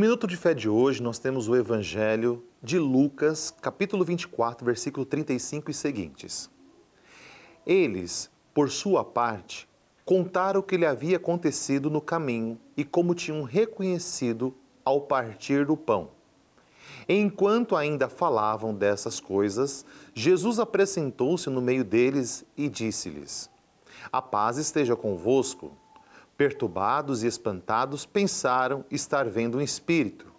minuto de fé de hoje, nós temos o Evangelho de Lucas, capítulo 24, versículo 35 e seguintes. Eles, por sua parte, contaram o que lhe havia acontecido no caminho e como tinham reconhecido ao partir do pão. Enquanto ainda falavam dessas coisas, Jesus apresentou-se no meio deles e disse-lhes: A paz esteja convosco. Perturbados e espantados, pensaram estar vendo um espírito.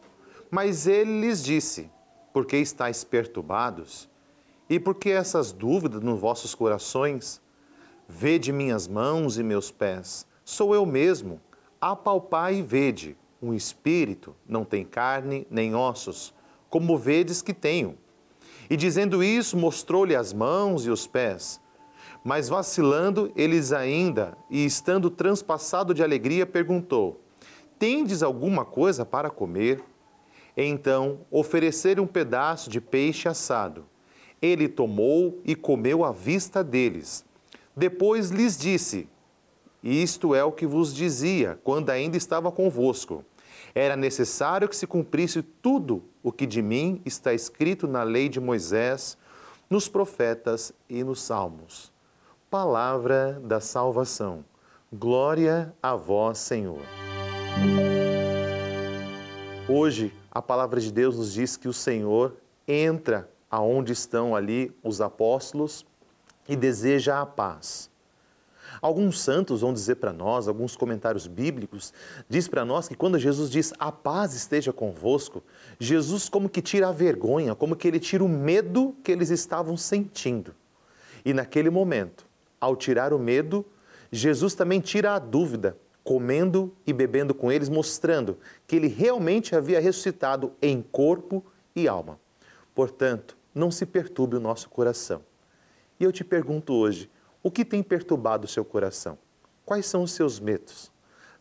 Mas ele lhes disse: Por que estáis perturbados? E por que essas dúvidas nos vossos corações? Vede minhas mãos e meus pés, sou eu mesmo. Apalpai e vede, um espírito não tem carne nem ossos, como vedes que tenho. E dizendo isso, mostrou-lhe as mãos e os pés. Mas vacilando, eles ainda, e estando transpassado de alegria, perguntou: Tendes alguma coisa para comer? Então ofereceram um pedaço de peixe assado. Ele tomou e comeu à vista deles. Depois lhes disse: Isto é o que vos dizia quando ainda estava convosco. Era necessário que se cumprisse tudo o que de mim está escrito na lei de Moisés, nos profetas e nos salmos. Palavra da salvação. Glória a vós, Senhor. Hoje, a palavra de Deus nos diz que o Senhor entra aonde estão ali os apóstolos e deseja a paz. Alguns santos vão dizer para nós, alguns comentários bíblicos, diz para nós que quando Jesus diz a paz esteja convosco, Jesus como que tira a vergonha, como que ele tira o medo que eles estavam sentindo. E naquele momento, ao tirar o medo, Jesus também tira a dúvida, comendo e bebendo com eles, mostrando que ele realmente havia ressuscitado em corpo e alma. Portanto, não se perturbe o nosso coração. E eu te pergunto hoje, o que tem perturbado o seu coração? Quais são os seus medos?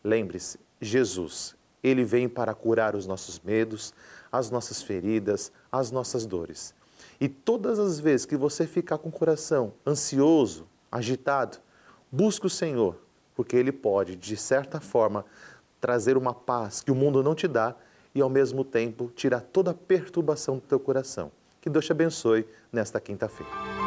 Lembre-se, Jesus, ele vem para curar os nossos medos, as nossas feridas, as nossas dores. E todas as vezes que você ficar com o coração ansioso, agitado, busque o Senhor, porque ele pode, de certa forma, trazer uma paz que o mundo não te dá e ao mesmo tempo tirar toda a perturbação do teu coração. Que Deus te abençoe nesta quinta-feira.